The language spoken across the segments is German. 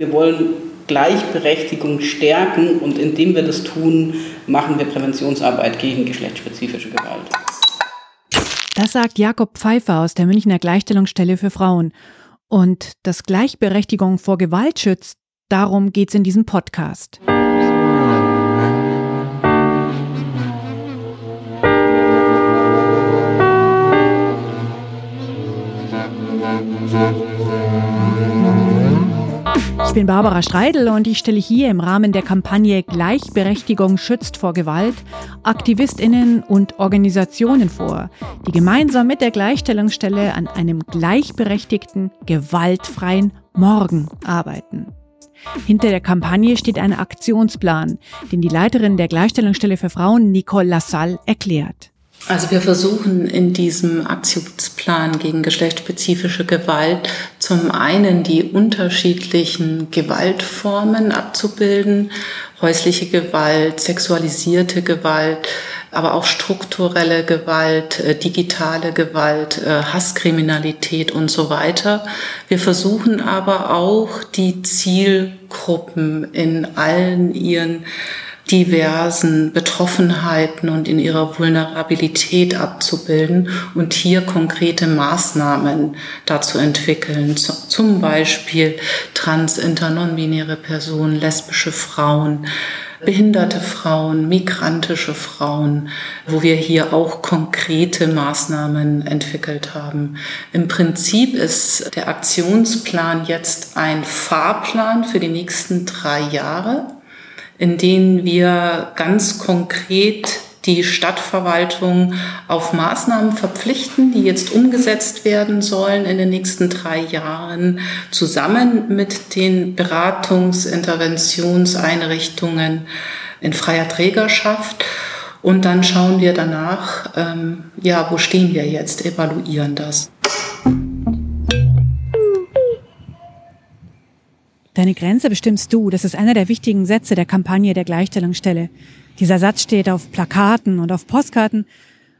Wir wollen Gleichberechtigung stärken und indem wir das tun, machen wir Präventionsarbeit gegen geschlechtsspezifische Gewalt. Das sagt Jakob Pfeiffer aus der Münchner Gleichstellungsstelle für Frauen. Und dass Gleichberechtigung vor Gewalt schützt, darum geht's in diesem Podcast. Ich bin Barbara Streidel und ich stelle hier im Rahmen der Kampagne Gleichberechtigung schützt vor Gewalt Aktivistinnen und Organisationen vor, die gemeinsam mit der Gleichstellungsstelle an einem gleichberechtigten, gewaltfreien Morgen arbeiten. Hinter der Kampagne steht ein Aktionsplan, den die Leiterin der Gleichstellungsstelle für Frauen Nicole Lassalle erklärt. Also wir versuchen in diesem Aktionsplan gegen geschlechtsspezifische Gewalt zum einen die unterschiedlichen Gewaltformen abzubilden, häusliche Gewalt, sexualisierte Gewalt, aber auch strukturelle Gewalt, äh, digitale Gewalt, äh, Hasskriminalität und so weiter. Wir versuchen aber auch die Zielgruppen in allen ihren diversen Betroffenheiten und in ihrer Vulnerabilität abzubilden und hier konkrete Maßnahmen dazu entwickeln. Zum Beispiel trans, inter, non-binäre Personen, lesbische Frauen, behinderte Frauen, migrantische Frauen, wo wir hier auch konkrete Maßnahmen entwickelt haben. Im Prinzip ist der Aktionsplan jetzt ein Fahrplan für die nächsten drei Jahre in denen wir ganz konkret die Stadtverwaltung auf Maßnahmen verpflichten, die jetzt umgesetzt werden sollen in den nächsten drei Jahren, zusammen mit den Beratungs-Interventionseinrichtungen in freier Trägerschaft. Und dann schauen wir danach, ähm, ja, wo stehen wir jetzt, evaluieren das. Deine Grenze bestimmst du. Das ist einer der wichtigen Sätze der Kampagne der Gleichstellungsstelle. Dieser Satz steht auf Plakaten und auf Postkarten.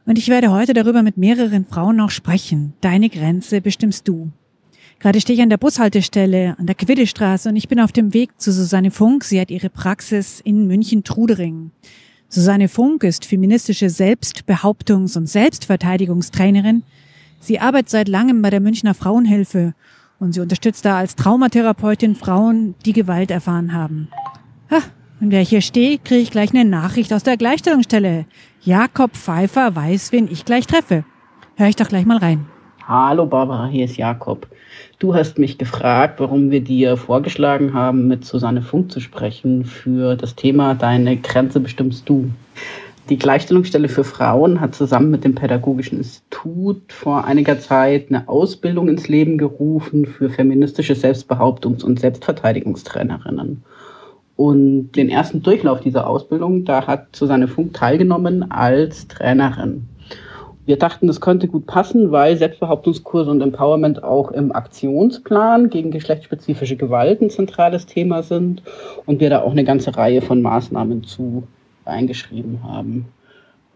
Und ich werde heute darüber mit mehreren Frauen noch sprechen. Deine Grenze bestimmst du. Gerade stehe ich an der Bushaltestelle an der Quiddestraße und ich bin auf dem Weg zu Susanne Funk. Sie hat ihre Praxis in München-Trudering. Susanne Funk ist feministische Selbstbehauptungs- und Selbstverteidigungstrainerin. Sie arbeitet seit langem bei der Münchner Frauenhilfe und sie unterstützt da als Traumatherapeutin Frauen, die Gewalt erfahren haben. Ha, und wer hier steht, kriege ich gleich eine Nachricht aus der Gleichstellungsstelle. Jakob Pfeiffer weiß, wen ich gleich treffe. Hör ich doch gleich mal rein. Hallo Barbara, hier ist Jakob. Du hast mich gefragt, warum wir dir vorgeschlagen haben, mit Susanne Funk zu sprechen für das Thema Deine Grenze bestimmst du. Die Gleichstellungsstelle für Frauen hat zusammen mit dem Pädagogischen Institut vor einiger Zeit eine Ausbildung ins Leben gerufen für feministische Selbstbehauptungs- und Selbstverteidigungstrainerinnen. Und den ersten Durchlauf dieser Ausbildung, da hat Susanne Funk teilgenommen als Trainerin. Wir dachten, das könnte gut passen, weil Selbstbehauptungskurse und Empowerment auch im Aktionsplan gegen geschlechtsspezifische Gewalt ein zentrales Thema sind und wir da auch eine ganze Reihe von Maßnahmen zu eingeschrieben haben.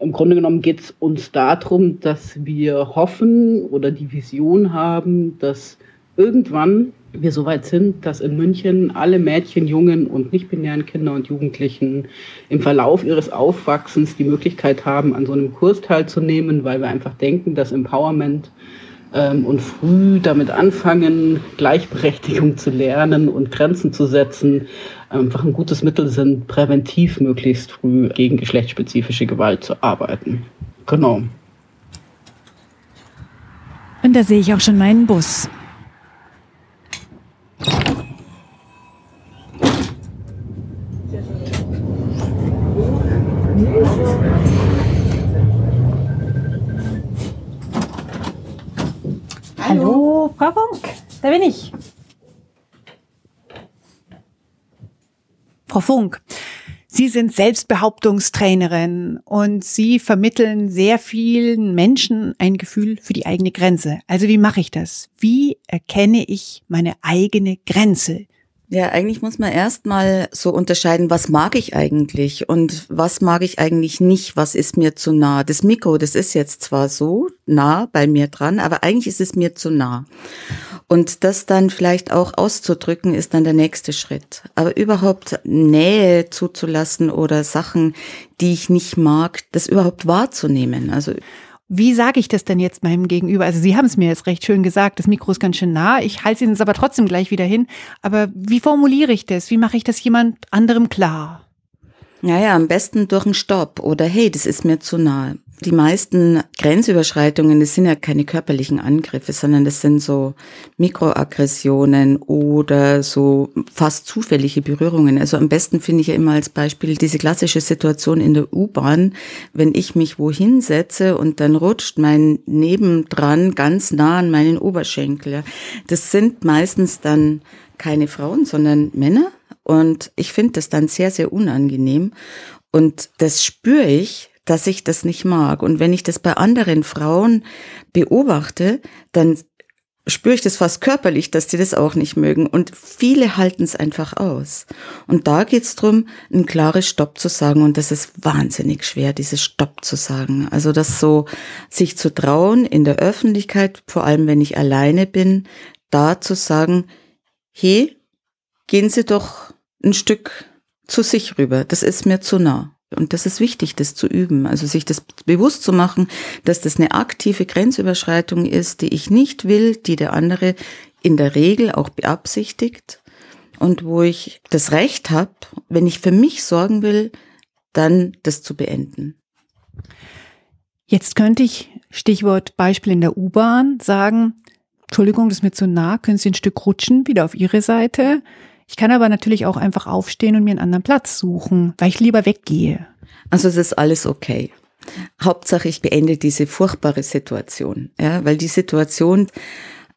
Im Grunde genommen geht es uns darum, dass wir hoffen oder die Vision haben, dass irgendwann wir so weit sind, dass in München alle Mädchen, Jungen und nicht-binären Kinder und Jugendlichen im Verlauf ihres Aufwachsens die Möglichkeit haben, an so einem Kurs teilzunehmen, weil wir einfach denken, dass Empowerment ähm, und früh damit anfangen, Gleichberechtigung zu lernen und Grenzen zu setzen, einfach ein gutes Mittel sind, präventiv möglichst früh gegen geschlechtsspezifische Gewalt zu arbeiten. Genau. Und da sehe ich auch schon meinen Bus. Hallo, Frau Funk, da bin ich. Frau Funk, Sie sind Selbstbehauptungstrainerin und Sie vermitteln sehr vielen Menschen ein Gefühl für die eigene Grenze. Also wie mache ich das? Wie erkenne ich meine eigene Grenze? Ja, eigentlich muss man erstmal so unterscheiden, was mag ich eigentlich und was mag ich eigentlich nicht, was ist mir zu nah. Das Mikro, das ist jetzt zwar so nah bei mir dran, aber eigentlich ist es mir zu nah. Und das dann vielleicht auch auszudrücken, ist dann der nächste Schritt. Aber überhaupt Nähe zuzulassen oder Sachen, die ich nicht mag, das überhaupt wahrzunehmen. Also wie sage ich das denn jetzt meinem Gegenüber? Also Sie haben es mir jetzt recht schön gesagt, das Mikro ist ganz schön nah, ich halte es aber trotzdem gleich wieder hin. Aber wie formuliere ich das? Wie mache ich das jemand anderem klar? Naja, am besten durch einen Stopp oder hey, das ist mir zu nahe. Die meisten Grenzüberschreitungen, das sind ja keine körperlichen Angriffe, sondern das sind so Mikroaggressionen oder so fast zufällige Berührungen. Also am besten finde ich ja immer als Beispiel diese klassische Situation in der U-Bahn, wenn ich mich wohin setze und dann rutscht mein Nebendran ganz nah an meinen Oberschenkel. Das sind meistens dann keine Frauen, sondern Männer. Und ich finde das dann sehr, sehr unangenehm. Und das spüre ich, dass ich das nicht mag. Und wenn ich das bei anderen Frauen beobachte, dann spüre ich das fast körperlich, dass die das auch nicht mögen. Und viele halten es einfach aus. Und da geht es darum, ein klares Stopp zu sagen. Und das ist wahnsinnig schwer, dieses Stopp zu sagen. Also das so, sich zu trauen in der Öffentlichkeit, vor allem wenn ich alleine bin, da zu sagen, hey, gehen Sie doch ein Stück zu sich rüber. Das ist mir zu nah. Und das ist wichtig, das zu üben. Also sich das bewusst zu machen, dass das eine aktive Grenzüberschreitung ist, die ich nicht will, die der andere in der Regel auch beabsichtigt und wo ich das Recht habe, wenn ich für mich sorgen will, dann das zu beenden. Jetzt könnte ich, Stichwort Beispiel in der U-Bahn, sagen, Entschuldigung, das ist mir zu nah, können Sie ein Stück rutschen, wieder auf Ihre Seite. Ich kann aber natürlich auch einfach aufstehen und mir einen anderen Platz suchen, weil ich lieber weggehe. Also es ist alles okay. Hauptsache, ich beende diese furchtbare Situation, ja, weil die Situation,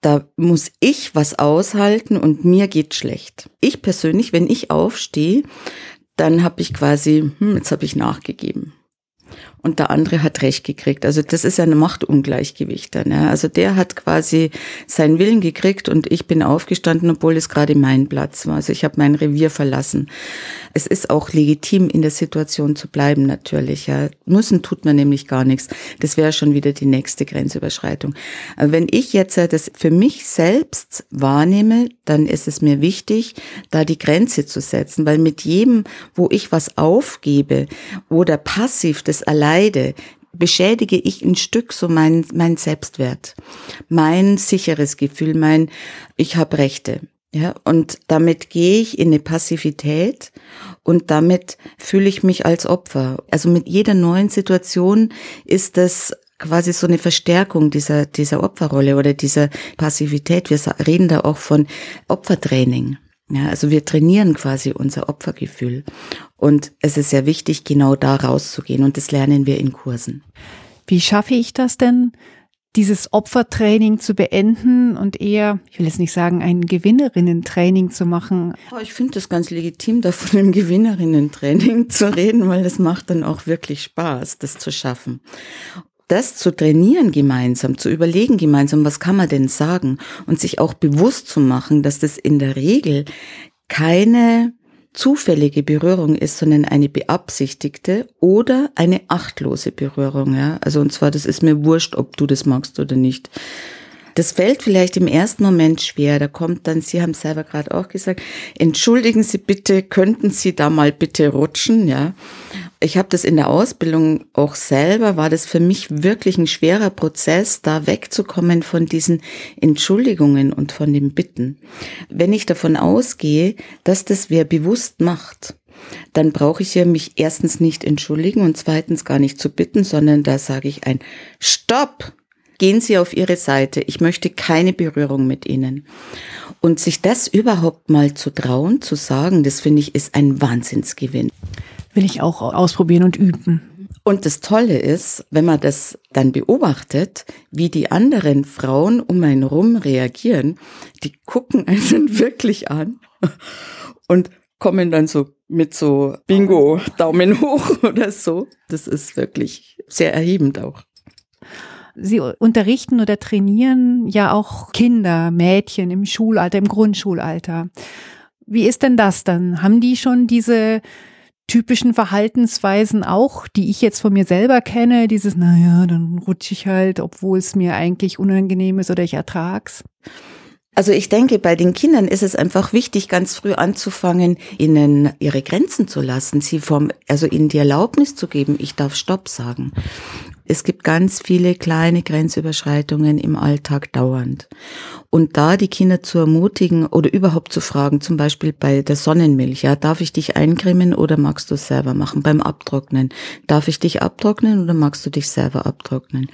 da muss ich was aushalten und mir geht schlecht. Ich persönlich, wenn ich aufstehe, dann habe ich quasi, hm, jetzt habe ich nachgegeben und der andere hat recht gekriegt. Also das ist ein Machtungleichgewicht dann. Ja. Also der hat quasi seinen Willen gekriegt und ich bin aufgestanden, obwohl es gerade mein Platz war. Also ich habe mein Revier verlassen. Es ist auch legitim, in der Situation zu bleiben natürlich. Ja. Müssen tut man nämlich gar nichts. Das wäre schon wieder die nächste Grenzüberschreitung. Aber wenn ich jetzt das für mich selbst wahrnehme, dann ist es mir wichtig, da die Grenze zu setzen, weil mit jedem, wo ich was aufgebe oder passiv das allein leide, beschädige ich ein Stück so mein, mein Selbstwert, mein sicheres Gefühl, mein, ich habe Rechte. Ja, und damit gehe ich in eine Passivität und damit fühle ich mich als Opfer. Also mit jeder neuen Situation ist das quasi so eine Verstärkung dieser, dieser Opferrolle oder dieser Passivität. Wir reden da auch von Opfertraining. Ja, also wir trainieren quasi unser Opfergefühl. Und es ist sehr wichtig, genau da rauszugehen. Und das lernen wir in Kursen. Wie schaffe ich das denn, dieses Opfertraining zu beenden und eher, ich will jetzt nicht sagen, ein Gewinnerinnen-Training zu machen? Oh, ich finde das ganz legitim, da von einem Gewinnerinnen-Training zu reden, weil das macht dann auch wirklich Spaß, das zu schaffen das zu trainieren gemeinsam, zu überlegen gemeinsam, was kann man denn sagen und sich auch bewusst zu machen, dass das in der Regel keine zufällige Berührung ist, sondern eine beabsichtigte oder eine achtlose Berührung. Ja? Also und zwar, das ist mir wurscht, ob du das magst oder nicht. Das fällt vielleicht im ersten Moment schwer. Da kommt dann, Sie haben selber gerade auch gesagt, entschuldigen Sie bitte, könnten Sie da mal bitte rutschen, ja. Ich habe das in der Ausbildung auch selber, war das für mich wirklich ein schwerer Prozess, da wegzukommen von diesen Entschuldigungen und von den Bitten. Wenn ich davon ausgehe, dass das wer bewusst macht, dann brauche ich ja mich erstens nicht entschuldigen und zweitens gar nicht zu bitten, sondern da sage ich ein Stopp, Gehen Sie auf Ihre Seite. Ich möchte keine Berührung mit Ihnen. Und sich das überhaupt mal zu trauen, zu sagen, das finde ich ist ein Wahnsinnsgewinn. Will ich auch ausprobieren und üben. Und das Tolle ist, wenn man das dann beobachtet, wie die anderen Frauen um einen rum reagieren, die gucken einen wirklich an und kommen dann so mit so Bingo, Daumen hoch oder so. Das ist wirklich sehr erhebend auch. Sie unterrichten oder trainieren ja auch Kinder, Mädchen im Schulalter, im Grundschulalter. Wie ist denn das dann? Haben die schon diese typischen Verhaltensweisen auch, die ich jetzt von mir selber kenne, dieses, naja, dann rutsche ich halt, obwohl es mir eigentlich unangenehm ist oder ich ertrag's? Also ich denke, bei den Kindern ist es einfach wichtig, ganz früh anzufangen, ihnen ihre Grenzen zu lassen, sie vom, also ihnen die Erlaubnis zu geben, ich darf Stopp sagen. Es gibt ganz viele kleine Grenzüberschreitungen im Alltag dauernd. Und da die Kinder zu ermutigen oder überhaupt zu fragen, zum Beispiel bei der Sonnenmilch, ja, darf ich dich eincremen oder magst du es selber machen? Beim Abtrocknen, darf ich dich abtrocknen oder magst du dich selber abtrocknen?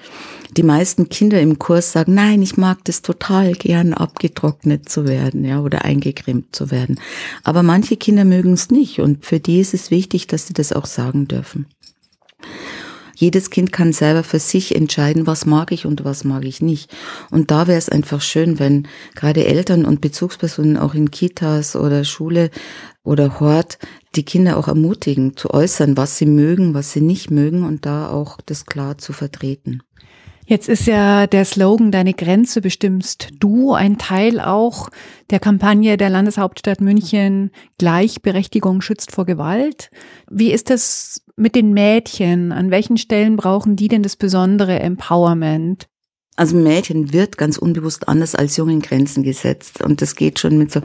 Die meisten Kinder im Kurs sagen, nein, ich mag das total gern, abgetrocknet zu werden, ja, oder eingecremt zu werden. Aber manche Kinder mögen es nicht und für die ist es wichtig, dass sie das auch sagen dürfen. Jedes Kind kann selber für sich entscheiden, was mag ich und was mag ich nicht. Und da wäre es einfach schön, wenn gerade Eltern und Bezugspersonen auch in Kitas oder Schule oder Hort die Kinder auch ermutigen, zu äußern, was sie mögen, was sie nicht mögen und da auch das klar zu vertreten. Jetzt ist ja der Slogan Deine Grenze bestimmst du ein Teil auch der Kampagne der Landeshauptstadt München Gleichberechtigung schützt vor Gewalt. Wie ist das mit den Mädchen? An welchen Stellen brauchen die denn das besondere Empowerment? Also Mädchen wird ganz unbewusst anders als Jungen Grenzen gesetzt. Und das geht schon mit so,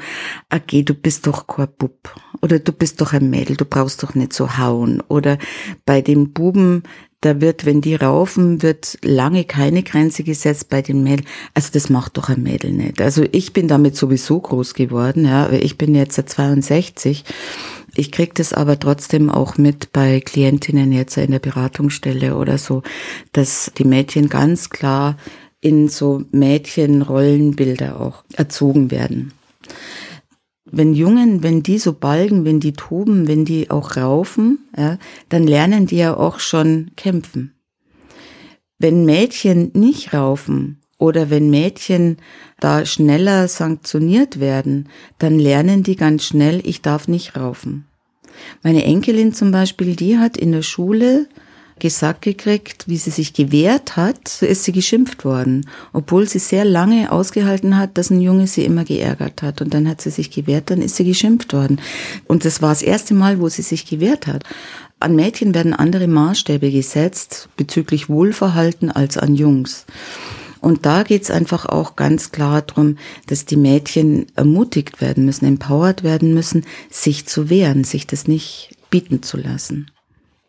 okay, du bist doch kein Bub. Oder du bist doch ein Mädel, du brauchst doch nicht so hauen. Oder bei den Buben, da wird, wenn die raufen, wird lange keine Grenze gesetzt bei den Mädels. Also das macht doch ein Mädel nicht. Also ich bin damit sowieso groß geworden, ja. Ich bin jetzt 62 ich kriege das aber trotzdem auch mit bei Klientinnen jetzt in der Beratungsstelle oder so, dass die Mädchen ganz klar in so Mädchenrollenbilder auch erzogen werden. Wenn Jungen, wenn die so balgen, wenn die toben, wenn die auch raufen, ja, dann lernen die ja auch schon kämpfen. Wenn Mädchen nicht raufen oder wenn Mädchen da schneller sanktioniert werden, dann lernen die ganz schnell, ich darf nicht raufen. Meine Enkelin zum Beispiel, die hat in der Schule gesagt gekriegt, wie sie sich gewehrt hat, so ist sie geschimpft worden, obwohl sie sehr lange ausgehalten hat, dass ein Junge sie immer geärgert hat. Und dann hat sie sich gewehrt, dann ist sie geschimpft worden. Und das war das erste Mal, wo sie sich gewehrt hat. An Mädchen werden andere Maßstäbe gesetzt bezüglich Wohlverhalten als an Jungs. Und da geht's einfach auch ganz klar darum, dass die Mädchen ermutigt werden müssen, empowered werden müssen, sich zu wehren, sich das nicht bieten zu lassen.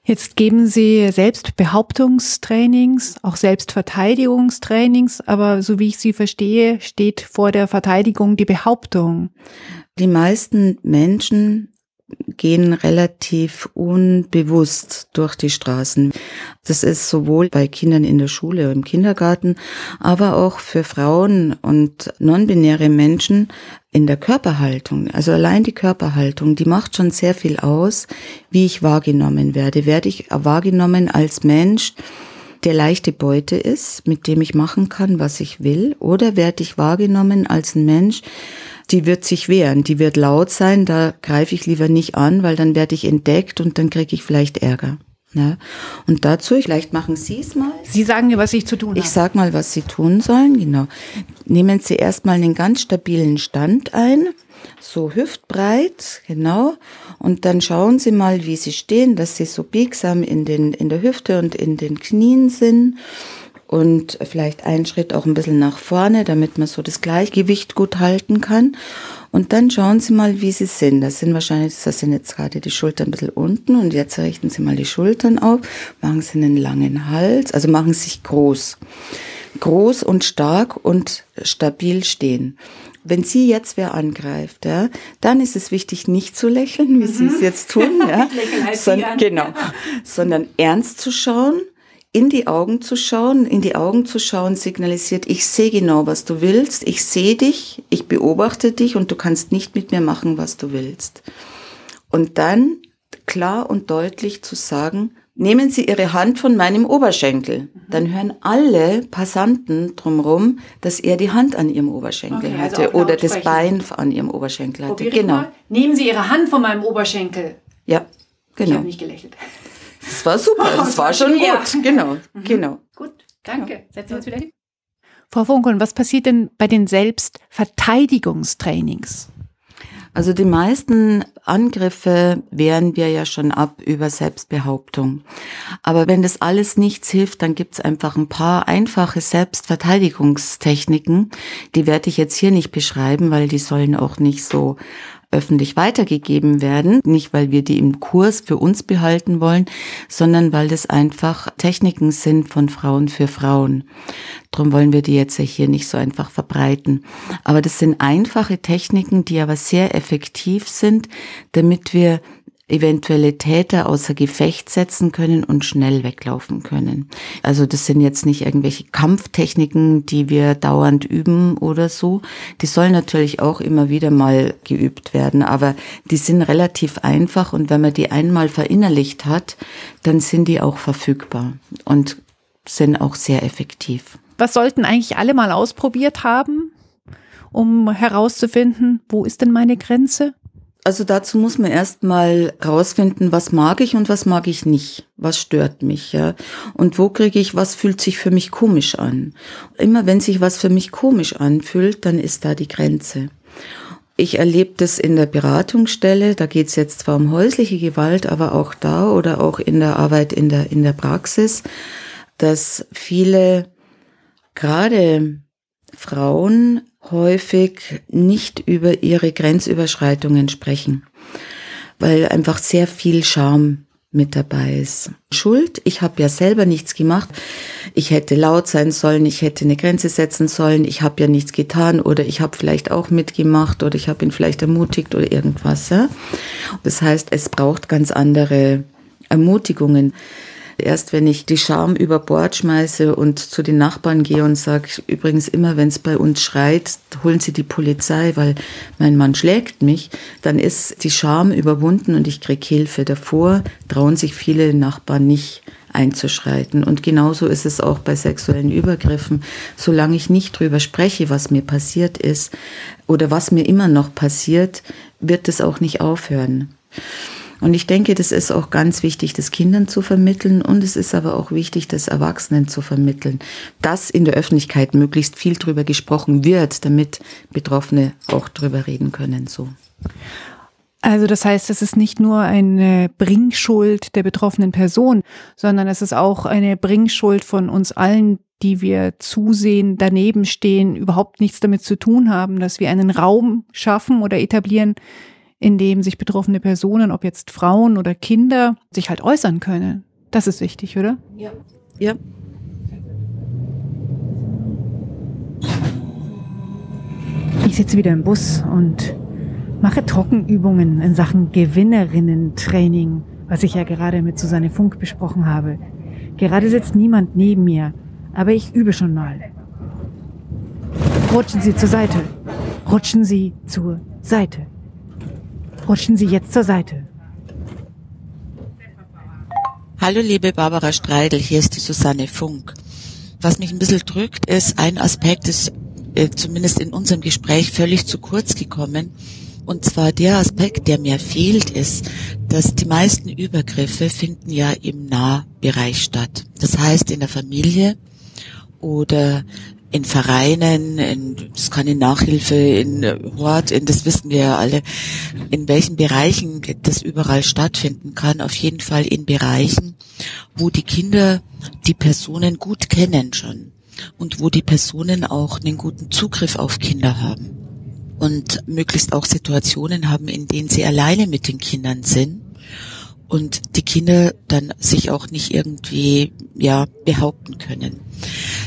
Jetzt geben Sie Selbstbehauptungstrainings, auch Selbstverteidigungstrainings, aber so wie ich Sie verstehe, steht vor der Verteidigung die Behauptung. Die meisten Menschen gehen relativ unbewusst durch die Straßen. Das ist sowohl bei Kindern in der Schule, im Kindergarten, aber auch für Frauen und non-binäre Menschen in der Körperhaltung. Also allein die Körperhaltung, die macht schon sehr viel aus, wie ich wahrgenommen werde. Werde ich wahrgenommen als Mensch, der leichte Beute ist, mit dem ich machen kann, was ich will, oder werde ich wahrgenommen als ein Mensch, die wird sich wehren, die wird laut sein, da greife ich lieber nicht an, weil dann werde ich entdeckt und dann kriege ich vielleicht Ärger. Ja. Und dazu, vielleicht machen Sie es mal. Sie sagen mir, was ich zu tun habe. Ich sag mal, was Sie tun sollen, genau. Nehmen Sie erstmal einen ganz stabilen Stand ein, so hüftbreit, genau. Und dann schauen Sie mal, wie Sie stehen, dass Sie so biegsam in, den, in der Hüfte und in den Knien sind und vielleicht einen Schritt auch ein bisschen nach vorne, damit man so das Gleichgewicht gut halten kann. Und dann schauen Sie mal, wie Sie sind. Das sind wahrscheinlich, das sind jetzt gerade die Schultern ein bisschen unten und jetzt richten Sie mal die Schultern auf, machen Sie einen langen Hals, also machen Sie sich groß. Groß und stark und stabil stehen. Wenn Sie jetzt wer angreift, ja, dann ist es wichtig, nicht zu lächeln, wie mhm. Sie es jetzt tun, ja, halt sondern, genau, sondern ernst zu schauen in die Augen zu schauen, in die Augen zu schauen signalisiert, ich sehe genau, was du willst, ich sehe dich, ich beobachte dich und du kannst nicht mit mir machen, was du willst. Und dann klar und deutlich zu sagen, nehmen Sie Ihre Hand von meinem Oberschenkel. Dann hören alle Passanten drumherum, dass er die Hand an ihrem Oberschenkel okay, also hatte oder das Bein an ihrem Oberschenkel hatte. Probier genau. Nehmen Sie Ihre Hand von meinem Oberschenkel. Ja, genau. Ich habe nicht gelächelt. Das war super, das, das war schon ja. gut. Genau, mhm. genau. Gut, danke. Setzen wir uns wieder hin. Frau Funkeln, was passiert denn bei den Selbstverteidigungstrainings? Also die meisten Angriffe wehren wir ja schon ab über Selbstbehauptung. Aber wenn das alles nichts hilft, dann gibt's einfach ein paar einfache Selbstverteidigungstechniken. Die werde ich jetzt hier nicht beschreiben, weil die sollen auch nicht so öffentlich weitergegeben werden. Nicht, weil wir die im Kurs für uns behalten wollen, sondern weil das einfach Techniken sind von Frauen für Frauen. Darum wollen wir die jetzt hier nicht so einfach verbreiten. Aber das sind einfache Techniken, die aber sehr effektiv sind, damit wir eventuelle Täter außer Gefecht setzen können und schnell weglaufen können. Also das sind jetzt nicht irgendwelche Kampftechniken, die wir dauernd üben oder so. Die sollen natürlich auch immer wieder mal geübt werden, aber die sind relativ einfach und wenn man die einmal verinnerlicht hat, dann sind die auch verfügbar und sind auch sehr effektiv. Was sollten eigentlich alle mal ausprobiert haben, um herauszufinden, wo ist denn meine Grenze? Also dazu muss man erstmal rausfinden, was mag ich und was mag ich nicht. Was stört mich, ja? Und wo kriege ich, was fühlt sich für mich komisch an? Immer wenn sich was für mich komisch anfühlt, dann ist da die Grenze. Ich erlebe das in der Beratungsstelle, da geht es jetzt zwar um häusliche Gewalt, aber auch da oder auch in der Arbeit in der, in der Praxis, dass viele, gerade Frauen, häufig nicht über ihre Grenzüberschreitungen sprechen, weil einfach sehr viel Scham mit dabei ist. Schuld, ich habe ja selber nichts gemacht. Ich hätte laut sein sollen, ich hätte eine Grenze setzen sollen, ich habe ja nichts getan oder ich habe vielleicht auch mitgemacht oder ich habe ihn vielleicht ermutigt oder irgendwas. Ja? Das heißt, es braucht ganz andere Ermutigungen. Erst wenn ich die Scham über Bord schmeiße und zu den Nachbarn gehe und sage, übrigens immer, wenn es bei uns schreit, holen Sie die Polizei, weil mein Mann schlägt mich, dann ist die Scham überwunden und ich kriege Hilfe. Davor trauen sich viele Nachbarn nicht einzuschreiten. Und genauso ist es auch bei sexuellen Übergriffen. Solange ich nicht drüber spreche, was mir passiert ist oder was mir immer noch passiert, wird es auch nicht aufhören. Und ich denke, das ist auch ganz wichtig, das Kindern zu vermitteln und es ist aber auch wichtig, das Erwachsenen zu vermitteln, dass in der Öffentlichkeit möglichst viel drüber gesprochen wird, damit Betroffene auch drüber reden können, so. Also das heißt, es ist nicht nur eine Bringschuld der betroffenen Person, sondern es ist auch eine Bringschuld von uns allen, die wir zusehen, daneben stehen, überhaupt nichts damit zu tun haben, dass wir einen Raum schaffen oder etablieren, in dem sich betroffene Personen, ob jetzt Frauen oder Kinder, sich halt äußern können. Das ist wichtig, oder? Ja. Ja. Ich sitze wieder im Bus und mache Trockenübungen in Sachen Gewinnerinnen-Training, was ich ja gerade mit Susanne Funk besprochen habe. Gerade sitzt niemand neben mir, aber ich übe schon mal. Rutschen Sie zur Seite. Rutschen Sie zur Seite. Rutschen Sie jetzt zur Seite. Hallo liebe Barbara Streidel, hier ist die Susanne Funk. Was mich ein bisschen drückt, ist ein Aspekt, ist äh, zumindest in unserem Gespräch völlig zu kurz gekommen. Und zwar der Aspekt, der mir fehlt, ist, dass die meisten Übergriffe finden ja im Nahbereich statt. Das heißt in der Familie oder in Vereinen, in, das kann in Nachhilfe, in Hort, in, das wissen wir ja alle, in welchen Bereichen das überall stattfinden kann. Auf jeden Fall in Bereichen, wo die Kinder die Personen gut kennen schon und wo die Personen auch einen guten Zugriff auf Kinder haben und möglichst auch Situationen haben, in denen sie alleine mit den Kindern sind und die Kinder dann sich auch nicht irgendwie ja behaupten können.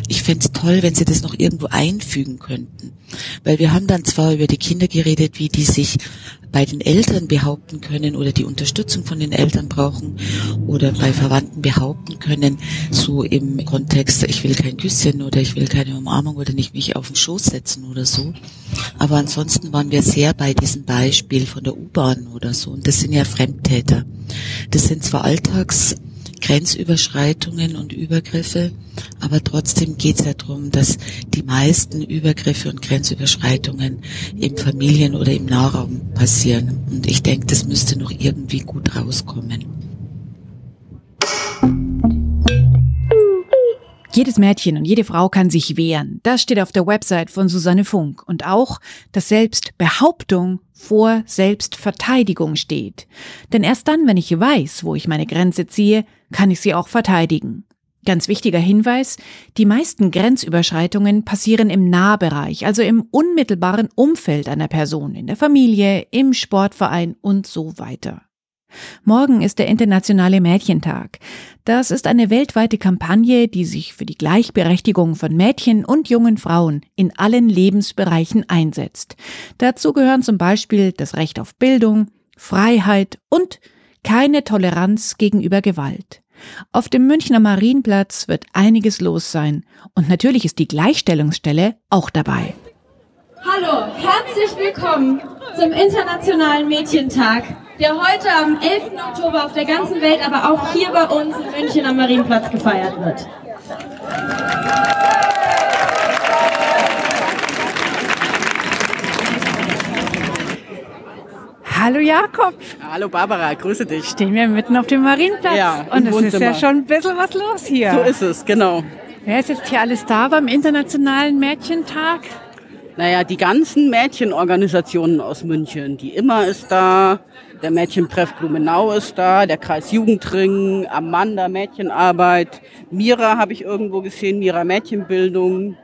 Ich fände es toll, wenn sie das noch irgendwo einfügen könnten. Weil wir haben dann zwar über die Kinder geredet, wie die sich bei den Eltern behaupten können oder die Unterstützung von den Eltern brauchen oder bei Verwandten behaupten können, so im Kontext, ich will kein Küsschen oder ich will keine Umarmung oder nicht mich auf den Schoß setzen oder so. Aber ansonsten waren wir sehr bei diesem Beispiel von der U-Bahn oder so. Und das sind ja Fremdtäter. Das sind zwar Alltags Grenzüberschreitungen und Übergriffe, aber trotzdem geht es ja darum, dass die meisten Übergriffe und Grenzüberschreitungen im Familien- oder im Nahraum passieren. Und ich denke, das müsste noch irgendwie gut rauskommen. Jedes Mädchen und jede Frau kann sich wehren. Das steht auf der Website von Susanne Funk. Und auch, dass Selbstbehauptung vor Selbstverteidigung steht. Denn erst dann, wenn ich weiß, wo ich meine Grenze ziehe, kann ich sie auch verteidigen. Ganz wichtiger Hinweis, die meisten Grenzüberschreitungen passieren im Nahbereich, also im unmittelbaren Umfeld einer Person, in der Familie, im Sportverein und so weiter. Morgen ist der Internationale Mädchentag. Das ist eine weltweite Kampagne, die sich für die Gleichberechtigung von Mädchen und jungen Frauen in allen Lebensbereichen einsetzt. Dazu gehören zum Beispiel das Recht auf Bildung, Freiheit und keine Toleranz gegenüber Gewalt. Auf dem Münchner Marienplatz wird einiges los sein und natürlich ist die Gleichstellungsstelle auch dabei. Hallo, herzlich willkommen zum Internationalen Mädchentag, der heute am 11. Oktober auf der ganzen Welt, aber auch hier bei uns in München am Marienplatz gefeiert wird. Hallo Jakob. Hallo Barbara, grüße dich. Stehen wir mitten auf dem Marienplatz. Ja, und es ist ja schon ein bisschen was los hier. So ist es, genau. Wer ist jetzt hier alles da beim Internationalen Mädchentag? Naja, die ganzen Mädchenorganisationen aus München, die immer ist da, der Mädchentreff Blumenau ist da, der Kreis Jugendring, Amanda Mädchenarbeit, Mira habe ich irgendwo gesehen, Mira Mädchenbildung.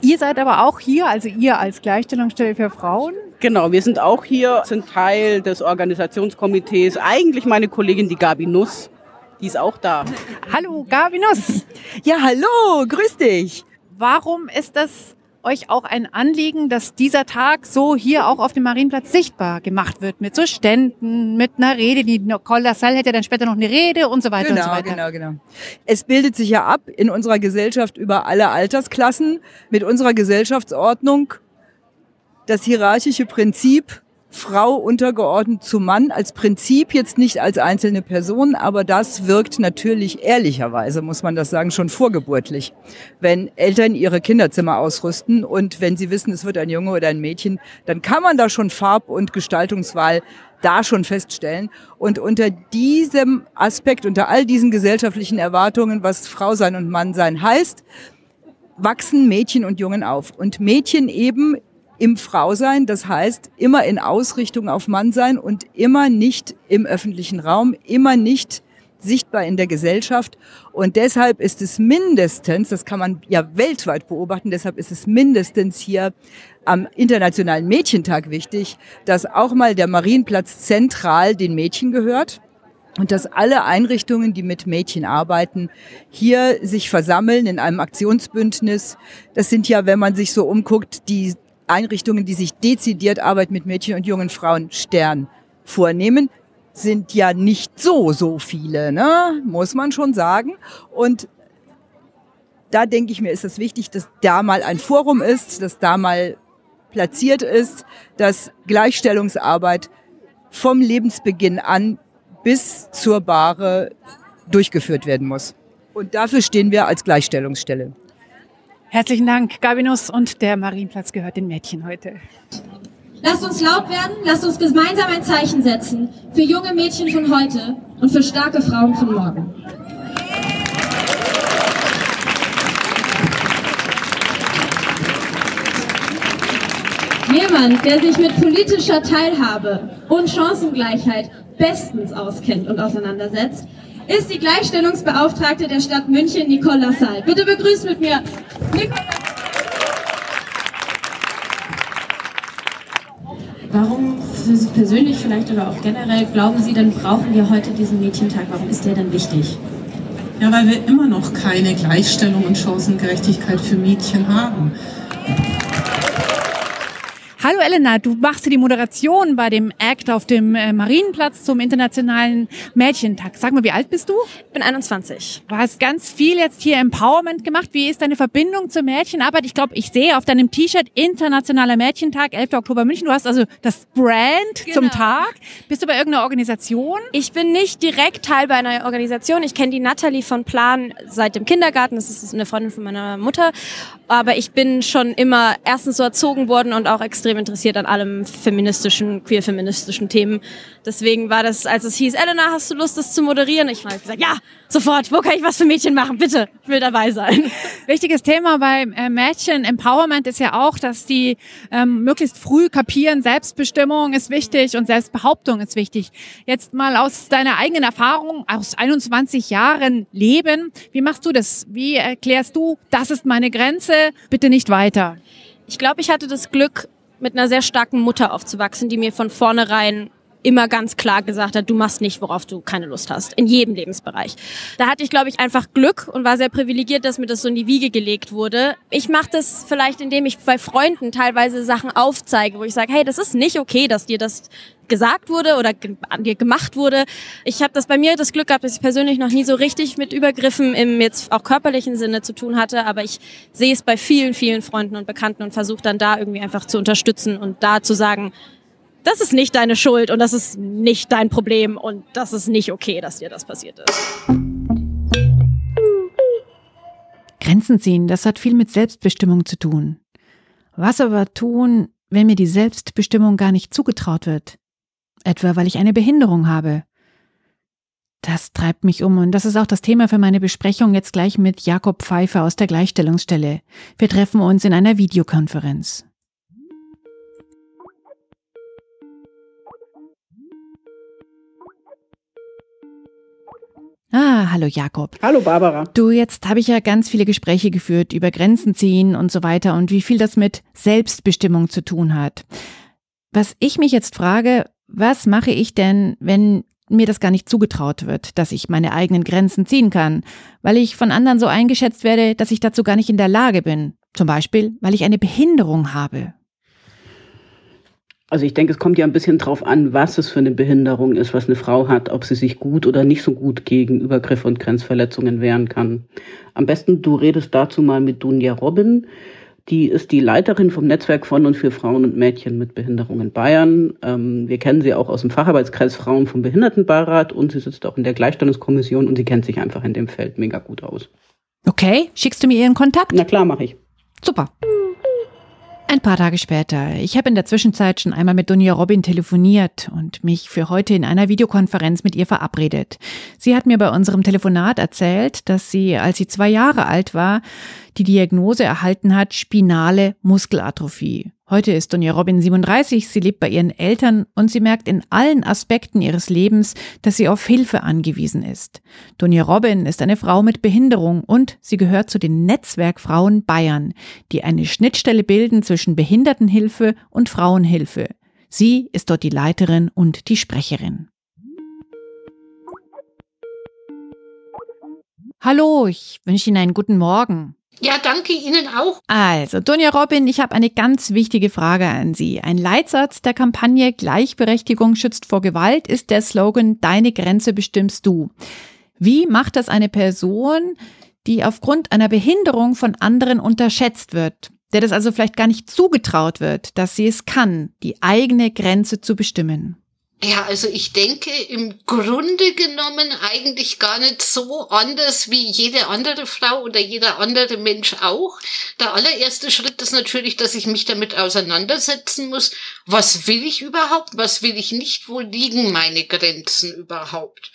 Ihr seid aber auch hier, also ihr als Gleichstellungsstelle für Frauen. Genau, wir sind auch hier, sind Teil des Organisationskomitees. Eigentlich meine Kollegin, die Gabi Nuss, die ist auch da. Hallo Gabinus. Ja, hallo, grüß dich. Warum ist das euch auch ein Anliegen, dass dieser Tag so hier auch auf dem Marienplatz sichtbar gemacht wird? Mit so Ständen, mit einer Rede, die Nicole Lassalle hätte dann später noch eine Rede und so weiter und so Genau, weiter. genau, genau. Es bildet sich ja ab in unserer Gesellschaft über alle Altersklassen mit unserer Gesellschaftsordnung das hierarchische Prinzip Frau untergeordnet zu Mann als Prinzip, jetzt nicht als einzelne Person, aber das wirkt natürlich ehrlicherweise, muss man das sagen, schon vorgeburtlich. Wenn Eltern ihre Kinderzimmer ausrüsten und wenn sie wissen, es wird ein Junge oder ein Mädchen, dann kann man da schon Farb- und Gestaltungswahl da schon feststellen. Und unter diesem Aspekt, unter all diesen gesellschaftlichen Erwartungen, was Frau sein und Mann sein heißt, wachsen Mädchen und Jungen auf. Und Mädchen eben im Frausein, das heißt immer in Ausrichtung auf Mannsein und immer nicht im öffentlichen Raum, immer nicht sichtbar in der Gesellschaft. Und deshalb ist es mindestens, das kann man ja weltweit beobachten, deshalb ist es mindestens hier am Internationalen Mädchentag wichtig, dass auch mal der Marienplatz zentral den Mädchen gehört. Und dass alle Einrichtungen, die mit Mädchen arbeiten, hier sich versammeln in einem Aktionsbündnis. Das sind ja, wenn man sich so umguckt, die Einrichtungen, die sich dezidiert Arbeit mit Mädchen und jungen Frauen Stern vornehmen, sind ja nicht so, so viele, ne? muss man schon sagen. Und da denke ich mir, ist es wichtig, dass da mal ein Forum ist, dass da mal platziert ist, dass Gleichstellungsarbeit vom Lebensbeginn an bis zur Bahre durchgeführt werden muss. Und dafür stehen wir als Gleichstellungsstelle. Herzlichen Dank, Gabinus und der Marienplatz gehört den Mädchen heute. Lasst uns laut werden, lasst uns gemeinsam ein Zeichen setzen für junge Mädchen von heute und für starke Frauen von morgen. Jemand, der sich mit politischer Teilhabe und Chancengleichheit bestens auskennt und auseinandersetzt, ist die Gleichstellungsbeauftragte der Stadt München, Nicole Lassalle. Bitte begrüßt mit mir Nicole. Warum für Sie persönlich vielleicht oder auch generell glauben Sie, dann brauchen wir heute diesen Mädchentag? Warum ist der denn wichtig? Ja, weil wir immer noch keine Gleichstellung und Chancengerechtigkeit für Mädchen haben. Hallo Elena, du machst hier die Moderation bei dem Act auf dem äh, Marienplatz zum Internationalen Mädchentag. Sag mal, wie alt bist du? Ich bin 21. Du hast ganz viel jetzt hier Empowerment gemacht. Wie ist deine Verbindung zur Mädchenarbeit? Ich glaube, ich sehe auf deinem T-Shirt Internationaler Mädchentag, 11. Oktober München. Du hast also das Brand Genau. zum Tag. Bist du bei irgendeiner Organisation? Ich bin nicht direkt Teil bei einer Organisation. Ich kenne die Natalie von Plan seit dem Kindergarten. Das ist eine Freundin von meiner Mutter. Aber ich bin schon immer erstens so erzogen worden und auch extrem extrem interessiert an allem feministischen, queer-feministischen Themen. Deswegen war das, als es hieß, Elena, hast du Lust, das zu moderieren? Ich habe gesagt, ja, sofort, wo kann ich was für Mädchen machen? Bitte, ich will dabei sein. Wichtiges Thema bei äh, Mädchen Empowerment ist ja auch, dass die ähm, möglichst früh kapieren, Selbstbestimmung ist wichtig und Selbstbehauptung ist wichtig. Jetzt mal aus deiner eigenen Erfahrung, aus 21 Jahren Leben, wie machst du das? Wie erklärst du, das ist meine Grenze, bitte nicht weiter? Ich glaube, ich hatte das Glück, mit einer sehr starken Mutter aufzuwachsen, die mir von vornherein immer ganz klar gesagt hat, du machst nicht, worauf du keine Lust hast. In jedem Lebensbereich. Da hatte ich, glaube ich, einfach Glück und war sehr privilegiert, dass mir das so in die Wiege gelegt wurde. Ich mache das vielleicht, indem ich bei Freunden teilweise Sachen aufzeige, wo ich sage, hey, das ist nicht okay, dass dir das gesagt wurde oder an dir gemacht wurde. Ich habe das bei mir das Glück gehabt, dass ich persönlich noch nie so richtig mit Übergriffen im jetzt auch körperlichen Sinne zu tun hatte, aber ich sehe es bei vielen, vielen Freunden und Bekannten und versuche dann da irgendwie einfach zu unterstützen und da zu sagen, das ist nicht deine Schuld und das ist nicht dein Problem und das ist nicht okay, dass dir das passiert ist. Grenzen ziehen, das hat viel mit Selbstbestimmung zu tun. Was aber tun, wenn mir die Selbstbestimmung gar nicht zugetraut wird? Etwa weil ich eine Behinderung habe. Das treibt mich um und das ist auch das Thema für meine Besprechung jetzt gleich mit Jakob Pfeiffer aus der Gleichstellungsstelle. Wir treffen uns in einer Videokonferenz. Ah, hallo Jakob. Hallo Barbara. Du, jetzt habe ich ja ganz viele Gespräche geführt über Grenzen ziehen und so weiter und wie viel das mit Selbstbestimmung zu tun hat. Was ich mich jetzt frage, was mache ich denn, wenn mir das gar nicht zugetraut wird, dass ich meine eigenen Grenzen ziehen kann, weil ich von anderen so eingeschätzt werde, dass ich dazu gar nicht in der Lage bin. Zum Beispiel, weil ich eine Behinderung habe. Also ich denke, es kommt ja ein bisschen drauf an, was es für eine Behinderung ist, was eine Frau hat, ob sie sich gut oder nicht so gut gegen Übergriffe und Grenzverletzungen wehren kann. Am besten, du redest dazu mal mit Dunja Robin. Die ist die Leiterin vom Netzwerk von und für Frauen und Mädchen mit Behinderung in Bayern. Ähm, wir kennen sie auch aus dem Facharbeitskreis Frauen vom Behindertenbeirat und sie sitzt auch in der Gleichstellungskommission und sie kennt sich einfach in dem Feld mega gut aus. Okay, schickst du mir ihren Kontakt? Na klar, mache ich. Super. Ein paar Tage später. Ich habe in der Zwischenzeit schon einmal mit Dunja Robin telefoniert und mich für heute in einer Videokonferenz mit ihr verabredet. Sie hat mir bei unserem Telefonat erzählt, dass sie, als sie zwei Jahre alt war, die Diagnose erhalten hat, spinale Muskelatrophie. Heute ist Donja Robin 37, sie lebt bei ihren Eltern und sie merkt in allen Aspekten ihres Lebens, dass sie auf Hilfe angewiesen ist. Donja Robin ist eine Frau mit Behinderung und sie gehört zu den Netzwerkfrauen Bayern, die eine Schnittstelle bilden zwischen Behindertenhilfe und Frauenhilfe. Sie ist dort die Leiterin und die Sprecherin. Hallo, ich wünsche Ihnen einen guten Morgen. Ja, danke Ihnen auch. Also, Donja Robin, ich habe eine ganz wichtige Frage an Sie. Ein Leitsatz der Kampagne Gleichberechtigung schützt vor Gewalt ist der Slogan Deine Grenze bestimmst du. Wie macht das eine Person, die aufgrund einer Behinderung von anderen unterschätzt wird, der das also vielleicht gar nicht zugetraut wird, dass sie es kann, die eigene Grenze zu bestimmen? Ja, also ich denke im Grunde genommen eigentlich gar nicht so anders wie jede andere Frau oder jeder andere Mensch auch. Der allererste Schritt ist natürlich, dass ich mich damit auseinandersetzen muss. Was will ich überhaupt? Was will ich nicht? Wo liegen meine Grenzen überhaupt?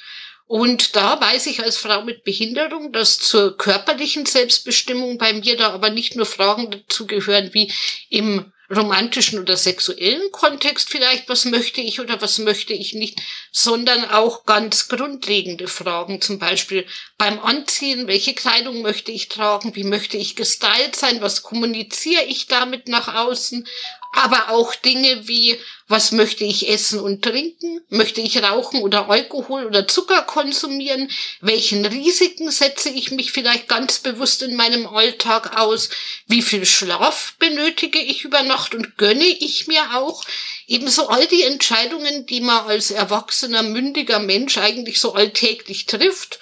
Und da weiß ich als Frau mit Behinderung, dass zur körperlichen Selbstbestimmung bei mir da aber nicht nur Fragen dazu gehören wie im romantischen oder sexuellen Kontext vielleicht, was möchte ich oder was möchte ich nicht, sondern auch ganz grundlegende Fragen, zum Beispiel beim Anziehen, welche Kleidung möchte ich tragen, wie möchte ich gestylt sein, was kommuniziere ich damit nach außen, aber auch Dinge wie, was möchte ich essen und trinken? Möchte ich rauchen oder Alkohol oder Zucker konsumieren? Welchen Risiken setze ich mich vielleicht ganz bewusst in meinem Alltag aus? Wie viel Schlaf benötige ich über Nacht und gönne ich mir auch? Ebenso all die Entscheidungen, die man als erwachsener, mündiger Mensch eigentlich so alltäglich trifft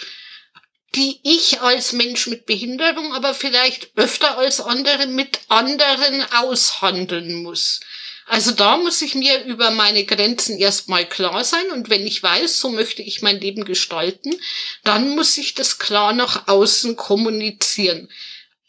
die ich als Mensch mit Behinderung aber vielleicht öfter als andere mit anderen aushandeln muss. Also da muss ich mir über meine Grenzen erstmal klar sein und wenn ich weiß, so möchte ich mein Leben gestalten, dann muss ich das klar nach außen kommunizieren.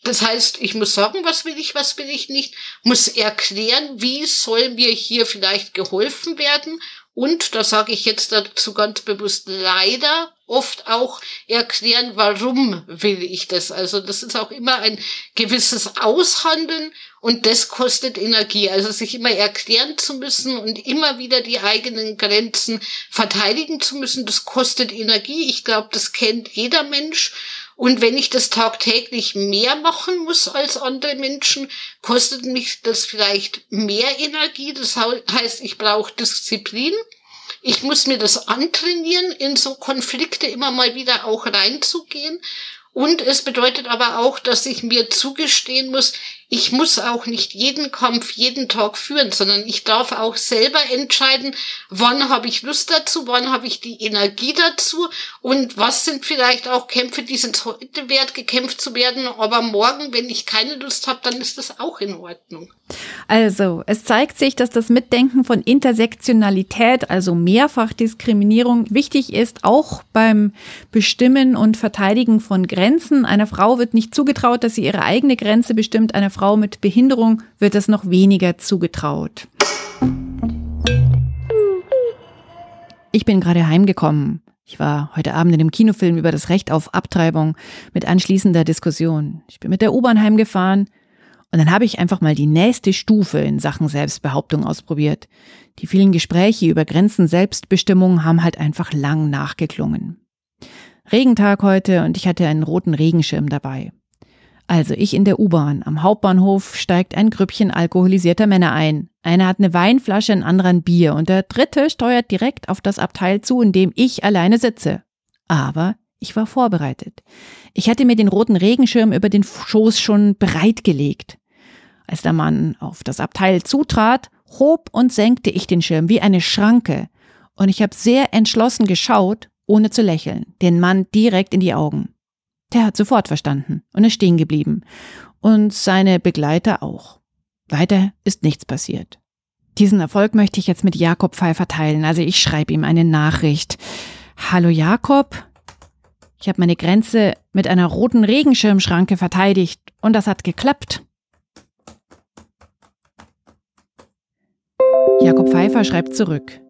Das heißt, ich muss sagen, was will ich, was will ich nicht, muss erklären, wie soll mir hier vielleicht geholfen werden und, da sage ich jetzt dazu ganz bewusst leider, oft auch erklären, warum will ich das. Also das ist auch immer ein gewisses Aushandeln und das kostet Energie. Also sich immer erklären zu müssen und immer wieder die eigenen Grenzen verteidigen zu müssen, das kostet Energie. Ich glaube, das kennt jeder Mensch. Und wenn ich das tagtäglich mehr machen muss als andere Menschen, kostet mich das vielleicht mehr Energie. Das heißt, ich brauche Disziplin. Ich muss mir das antrainieren, in so Konflikte immer mal wieder auch reinzugehen. Und es bedeutet aber auch, dass ich mir zugestehen muss, ich muss auch nicht jeden Kampf jeden Tag führen, sondern ich darf auch selber entscheiden, wann habe ich Lust dazu, wann habe ich die Energie dazu und was sind vielleicht auch Kämpfe, die sind heute wert, gekämpft zu werden, aber morgen, wenn ich keine Lust habe, dann ist das auch in Ordnung. Also, es zeigt sich, dass das Mitdenken von Intersektionalität, also Mehrfachdiskriminierung, wichtig ist, auch beim Bestimmen und Verteidigen von Grenzen. Einer Frau wird nicht zugetraut, dass sie ihre eigene Grenze bestimmt. Einer Frau mit Behinderung wird das noch weniger zugetraut. Ich bin gerade heimgekommen. Ich war heute Abend in dem Kinofilm über das Recht auf Abtreibung mit anschließender Diskussion. Ich bin mit der U-Bahn heimgefahren und dann habe ich einfach mal die nächste Stufe in Sachen Selbstbehauptung ausprobiert. Die vielen Gespräche über Grenzen Selbstbestimmung haben halt einfach lang nachgeklungen. Regentag heute und ich hatte einen roten Regenschirm dabei. Also ich in der U-Bahn. Am Hauptbahnhof steigt ein Grüppchen alkoholisierter Männer ein. Einer hat eine Weinflasche, ein anderer ein Bier und der dritte steuert direkt auf das Abteil zu, in dem ich alleine sitze. Aber ich war vorbereitet. Ich hatte mir den roten Regenschirm über den Schoß schon bereitgelegt. Als der Mann auf das Abteil zutrat, hob und senkte ich den Schirm wie eine Schranke, und ich habe sehr entschlossen geschaut, ohne zu lächeln, den Mann direkt in die Augen. Der hat sofort verstanden und ist stehen geblieben. Und seine Begleiter auch. Weiter ist nichts passiert. Diesen Erfolg möchte ich jetzt mit Jakob Pfeiffer teilen. Also ich schreibe ihm eine Nachricht. Hallo Jakob, ich habe meine Grenze mit einer roten Regenschirmschranke verteidigt und das hat geklappt. Jakob Pfeiffer schreibt zurück.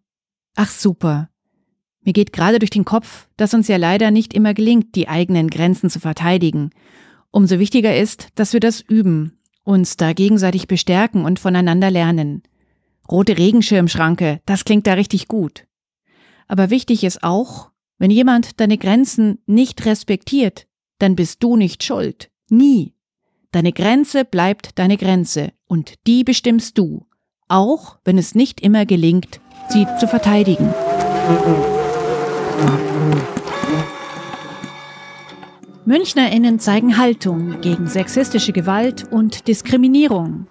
Ach super. Mir geht gerade durch den Kopf, dass uns ja leider nicht immer gelingt, die eigenen Grenzen zu verteidigen. Umso wichtiger ist, dass wir das üben, uns da gegenseitig bestärken und voneinander lernen. Rote Regenschirmschranke, das klingt da richtig gut. Aber wichtig ist auch, wenn jemand deine Grenzen nicht respektiert, dann bist du nicht schuld. Nie. Deine Grenze bleibt deine Grenze und die bestimmst du auch wenn es nicht immer gelingt, sie zu verteidigen. Münchnerinnen zeigen Haltung gegen sexistische Gewalt und Diskriminierung.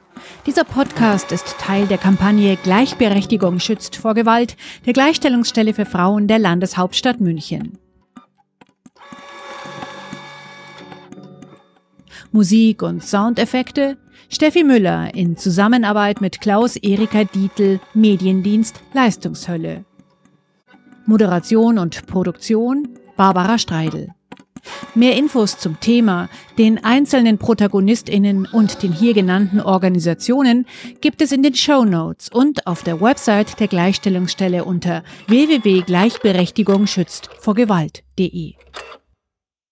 Dieser Podcast ist Teil der Kampagne Gleichberechtigung schützt vor Gewalt der Gleichstellungsstelle für Frauen der Landeshauptstadt München. Musik und Soundeffekte Steffi Müller in Zusammenarbeit mit Klaus Erika Dietl, Mediendienst Leistungshölle. Moderation und Produktion Barbara Streidel. Mehr Infos zum Thema, den einzelnen ProtagonistInnen und den hier genannten Organisationen gibt es in den Show Notes und auf der Website der Gleichstellungsstelle unter www.gleichberechtigungschütztvorgewalt.de.